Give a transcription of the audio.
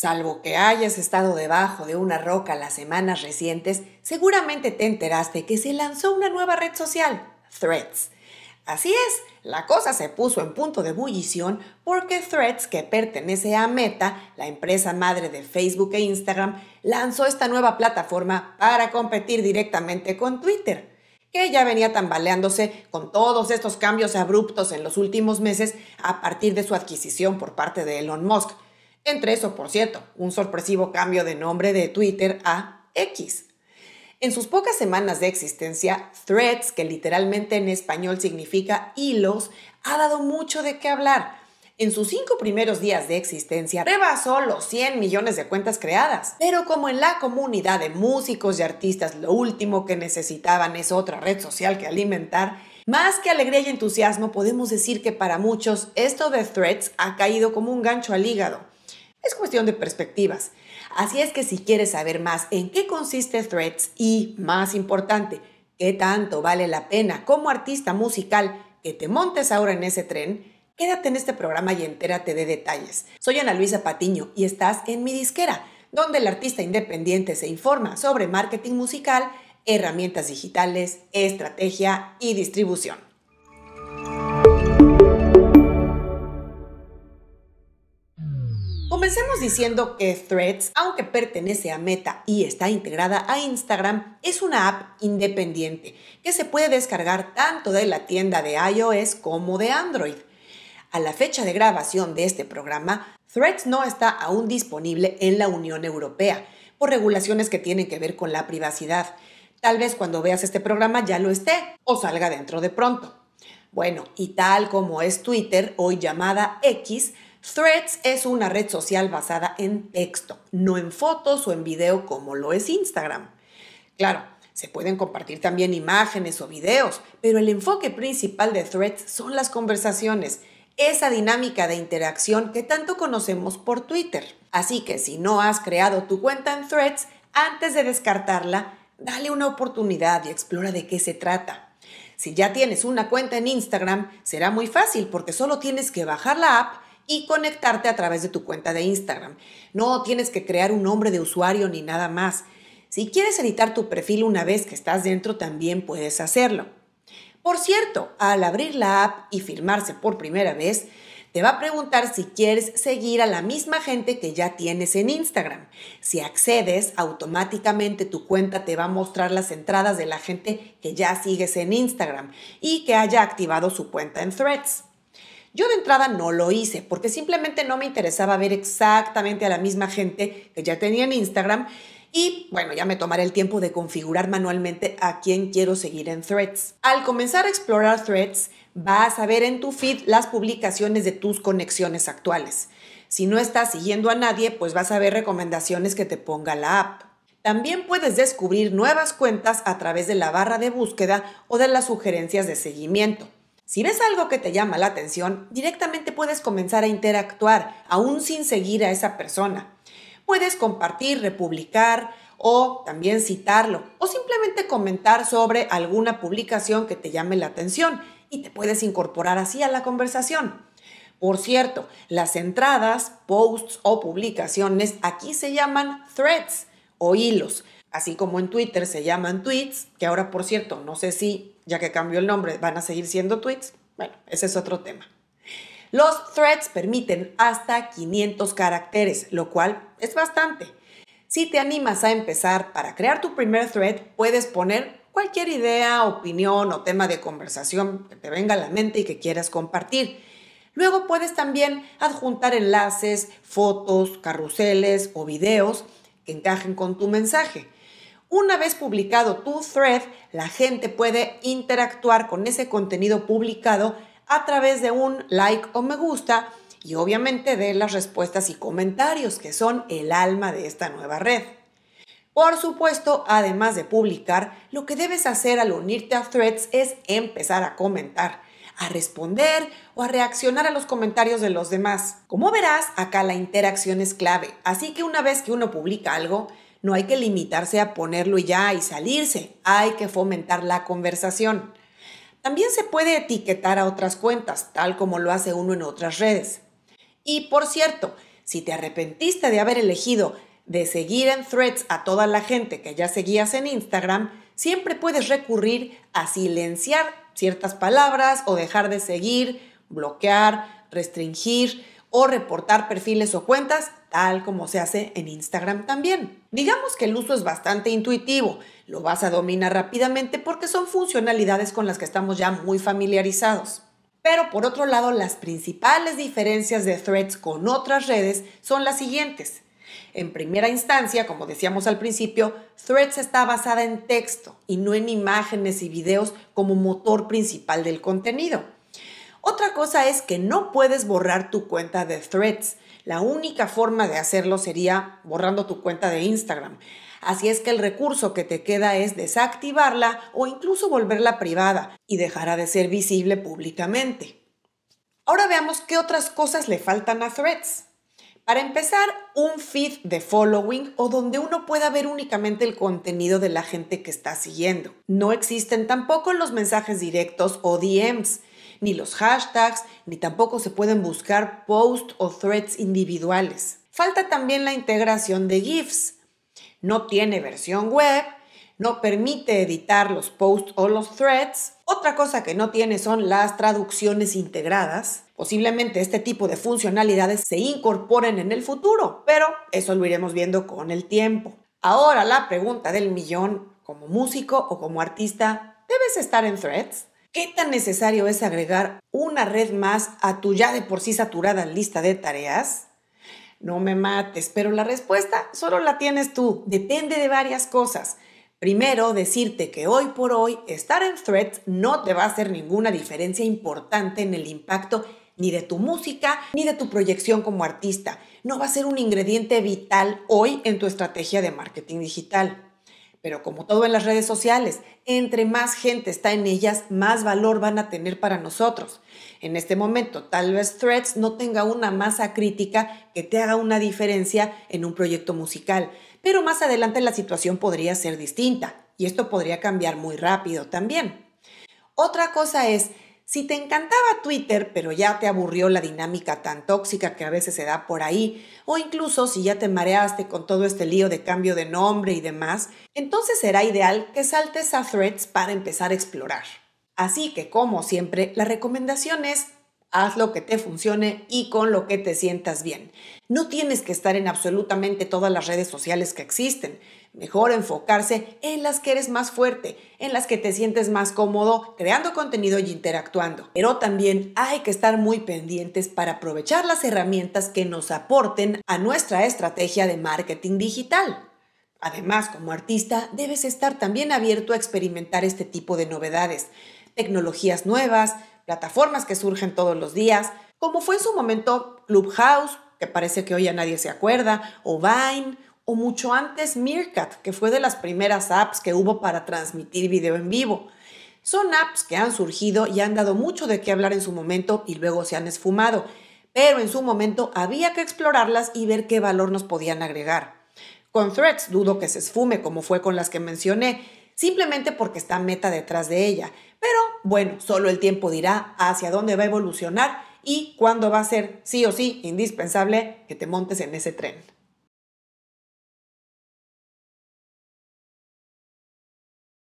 Salvo que hayas estado debajo de una roca las semanas recientes, seguramente te enteraste que se lanzó una nueva red social, Threads. Así es, la cosa se puso en punto de ebullición porque Threads, que pertenece a Meta, la empresa madre de Facebook e Instagram, lanzó esta nueva plataforma para competir directamente con Twitter, que ya venía tambaleándose con todos estos cambios abruptos en los últimos meses a partir de su adquisición por parte de Elon Musk entre eso, por cierto, un sorpresivo cambio de nombre de Twitter a X. En sus pocas semanas de existencia, Threads, que literalmente en español significa hilos, ha dado mucho de qué hablar. En sus cinco primeros días de existencia rebasó los 100 millones de cuentas creadas. Pero como en la comunidad de músicos y artistas lo último que necesitaban es otra red social que alimentar, más que alegría y entusiasmo podemos decir que para muchos esto de Threads ha caído como un gancho al hígado. Es cuestión de perspectivas. Así es que si quieres saber más en qué consiste Threads y, más importante, qué tanto vale la pena como artista musical que te montes ahora en ese tren, quédate en este programa y entérate de detalles. Soy Ana Luisa Patiño y estás en mi disquera, donde el artista independiente se informa sobre marketing musical, herramientas digitales, estrategia y distribución. Comencemos diciendo que Threads, aunque pertenece a Meta y está integrada a Instagram, es una app independiente que se puede descargar tanto de la tienda de iOS como de Android. A la fecha de grabación de este programa, Threads no está aún disponible en la Unión Europea por regulaciones que tienen que ver con la privacidad. Tal vez cuando veas este programa ya lo esté o salga dentro de pronto. Bueno, y tal como es Twitter, hoy llamada X, Threads es una red social basada en texto, no en fotos o en video como lo es Instagram. Claro, se pueden compartir también imágenes o videos, pero el enfoque principal de Threads son las conversaciones, esa dinámica de interacción que tanto conocemos por Twitter. Así que si no has creado tu cuenta en Threads, antes de descartarla, dale una oportunidad y explora de qué se trata. Si ya tienes una cuenta en Instagram, será muy fácil porque solo tienes que bajar la app y conectarte a través de tu cuenta de Instagram. No tienes que crear un nombre de usuario ni nada más. Si quieres editar tu perfil una vez que estás dentro, también puedes hacerlo. Por cierto, al abrir la app y firmarse por primera vez, te va a preguntar si quieres seguir a la misma gente que ya tienes en Instagram. Si accedes, automáticamente tu cuenta te va a mostrar las entradas de la gente que ya sigues en Instagram y que haya activado su cuenta en Threads. Yo de entrada no lo hice porque simplemente no me interesaba ver exactamente a la misma gente que ya tenía en Instagram y bueno, ya me tomaré el tiempo de configurar manualmente a quién quiero seguir en Threads. Al comenzar a explorar Threads, vas a ver en tu feed las publicaciones de tus conexiones actuales. Si no estás siguiendo a nadie, pues vas a ver recomendaciones que te ponga la app. También puedes descubrir nuevas cuentas a través de la barra de búsqueda o de las sugerencias de seguimiento. Si ves algo que te llama la atención, directamente puedes comenzar a interactuar, aún sin seguir a esa persona. Puedes compartir, republicar o también citarlo o simplemente comentar sobre alguna publicación que te llame la atención y te puedes incorporar así a la conversación. Por cierto, las entradas, posts o publicaciones aquí se llaman threads o hilos, así como en Twitter se llaman tweets, que ahora por cierto, no sé si ya que cambió el nombre, van a seguir siendo tweets. Bueno, ese es otro tema. Los threads permiten hasta 500 caracteres, lo cual es bastante. Si te animas a empezar para crear tu primer thread, puedes poner cualquier idea, opinión o tema de conversación que te venga a la mente y que quieras compartir. Luego puedes también adjuntar enlaces, fotos, carruseles o videos que encajen con tu mensaje. Una vez publicado tu thread, la gente puede interactuar con ese contenido publicado a través de un like o me gusta y obviamente de las respuestas y comentarios que son el alma de esta nueva red. Por supuesto, además de publicar, lo que debes hacer al unirte a threads es empezar a comentar, a responder o a reaccionar a los comentarios de los demás. Como verás, acá la interacción es clave, así que una vez que uno publica algo, no hay que limitarse a ponerlo ya y salirse, hay que fomentar la conversación. También se puede etiquetar a otras cuentas, tal como lo hace uno en otras redes. Y por cierto, Si te arrepentiste de haber elegido de seguir en threads a toda la gente que ya seguías en Instagram, siempre puedes recurrir a silenciar ciertas palabras o dejar de seguir, bloquear, restringir o reportar perfiles o cuentas, tal como se hace en Instagram también. Digamos que el uso es bastante intuitivo, lo vas a dominar rápidamente porque son funcionalidades con las que estamos ya muy familiarizados. Pero por otro lado, las principales diferencias de Threads con otras redes son las siguientes. En primera instancia, como decíamos al principio, Threads está basada en texto y no en imágenes y videos como motor principal del contenido. Otra cosa es que no puedes borrar tu cuenta de Threads. La única forma de hacerlo sería borrando tu cuenta de Instagram. Así es que el recurso que te queda es desactivarla o incluso volverla privada y dejará de ser visible públicamente. Ahora veamos qué otras cosas le faltan a Threads. Para empezar, un feed de following o donde uno pueda ver únicamente el contenido de la gente que está siguiendo. No existen tampoco los mensajes directos o DMs, ni los hashtags, ni tampoco se pueden buscar posts o threads individuales. Falta también la integración de GIFs. No tiene versión web, no permite editar los posts o los threads. Otra cosa que no tiene son las traducciones integradas Posiblemente este tipo de funcionalidades se incorporen en el futuro, pero eso lo iremos viendo con el tiempo. Ahora la pregunta del millón, como músico o como artista, ¿debes estar en threads? ¿Qué tan necesario es agregar una red más a tu ya de por sí saturada lista de tareas? No me mates, pero la respuesta solo la tienes tú. Depende de varias cosas. Primero, decirte que hoy por hoy estar en threads no te va a hacer ninguna diferencia importante en el impacto ni de tu música, ni de tu proyección como artista. No va a ser un ingrediente vital hoy en tu estrategia de marketing digital. Pero como todo en las redes sociales, entre más gente está en ellas, más valor van a tener para nosotros. En este momento, tal vez Threads no tenga una masa crítica que te haga una diferencia en un proyecto musical, pero más adelante la situación podría ser distinta y esto podría cambiar muy rápido también. Otra cosa es si te encantaba Twitter, pero ya te aburrió la dinámica tan tóxica que a veces se da por ahí, o incluso si ya te mareaste con todo este lío de cambio de nombre y demás, entonces será ideal que saltes a Threads para empezar a explorar. Así que, como siempre, la recomendación es haz lo que te funcione y con lo que te sientas bien. No tienes que estar en absolutamente todas las redes sociales que existen. Mejor enfocarse en las que eres más fuerte, en las que te sientes más cómodo creando contenido y interactuando. Pero también hay que estar muy pendientes para aprovechar las herramientas que nos aporten a nuestra estrategia de marketing digital. Además, como artista, debes estar también abierto a experimentar este tipo de novedades, tecnologías nuevas, plataformas que surgen todos los días, como fue en su momento Clubhouse, que parece que hoy a nadie se acuerda, o Vine, o mucho antes Meerkat, que fue de las primeras apps que hubo para transmitir video en vivo. Son apps que han surgido y han dado mucho de qué hablar en su momento y luego se han esfumado, pero en su momento había que explorarlas y ver qué valor nos podían agregar. Con Threads dudo que se esfume como fue con las que mencioné, simplemente porque está Meta detrás de ella. Pero bueno, solo el tiempo dirá hacia dónde va a evolucionar y cuándo va a ser sí o sí indispensable que te montes en ese tren.